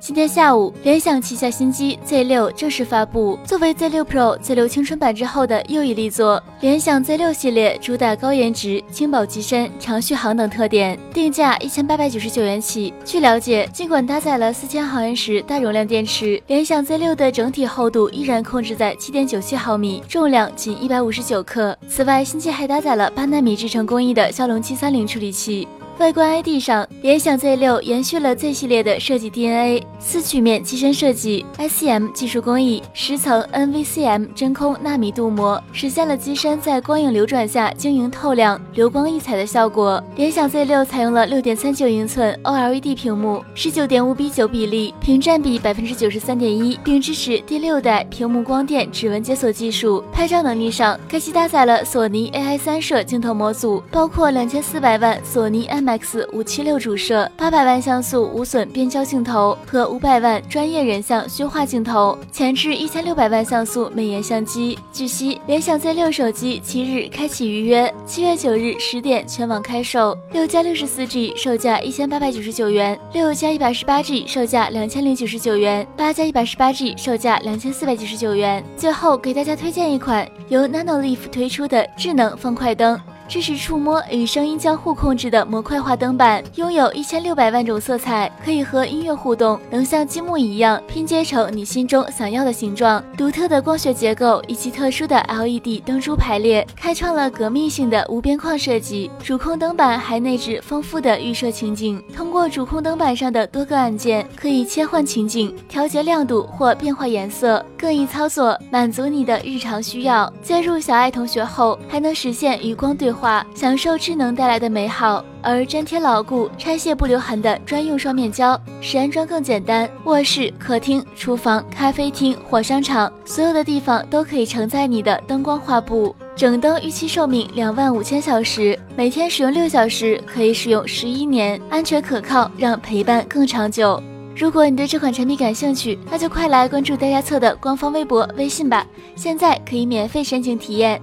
今天下午，联想旗下新机 Z 六正式发布。作为 Z 六 Pro、Z 六青春版之后的又一力作，联想 Z 六系列主打高颜值、轻薄机身、长续航等特点，定价一千八百九十九元起。据了解，尽管搭载了四千毫安时大容量电池，联想 Z 六的整体厚度依然控制在七点九七毫米，重量仅一百五十九克。此外，新机还搭载了八纳米制程工艺的骁龙七三零处理器。外观 ID 上，联想 Z 六延续了 Z 系列的设计 DNA，四曲面机身设计，ICM 技术工艺，十层 NVCM 真空纳米镀膜，实现了机身在光影流转下晶莹透亮、流光溢彩的效果。联想 Z 六采用了六点三九英寸 OLED 屏幕，十九点五比九比例，屏占比百分之九十三点一，并支持第六代屏幕光电指纹解锁技术。拍照能力上，该机搭载了索尼 AI 三摄镜头模组，包括两千四百万索尼 M。X 五七六主摄，八百万像素无损变焦镜头和五百万专业人像虚化镜头，前置一千六百万像素美颜相机。据悉，联想 Z 六手机七日开启预约，七月九日十点全网开售。六加六十四 G 售价一千八百九十九元，六加一百十八 G 售价两千零九十九元，八加一百十八 G 售价两千四百九十九元。最后给大家推荐一款由 Nanoleaf 推出的智能方块灯。支持触摸与声音交互控制的模块化灯板，拥有一千六百万种色彩，可以和音乐互动，能像积木一样拼接成你心中想要的形状。独特的光学结构以及特殊的 LED 灯珠排列，开创了革命性的无边框设计。主控灯板还内置丰富的预设情景，通过主控灯板上的多个按键，可以切换情景、调节亮度或变化颜色，更易操作，满足你的日常需要。接入小爱同学后，还能实现与光对。享受智能带来的美好，而粘贴牢固、拆卸不留痕的专用双面胶，使安装更简单。卧室、客厅、厨房、咖啡厅或商场，所有的地方都可以承载你的灯光画布。整灯预期寿命两万五千小时，每天使用六小时，可以使用十一年，安全可靠，让陪伴更长久。如果你对这款产品感兴趣，那就快来关注大家测的官方微博、微信吧，现在可以免费申请体验。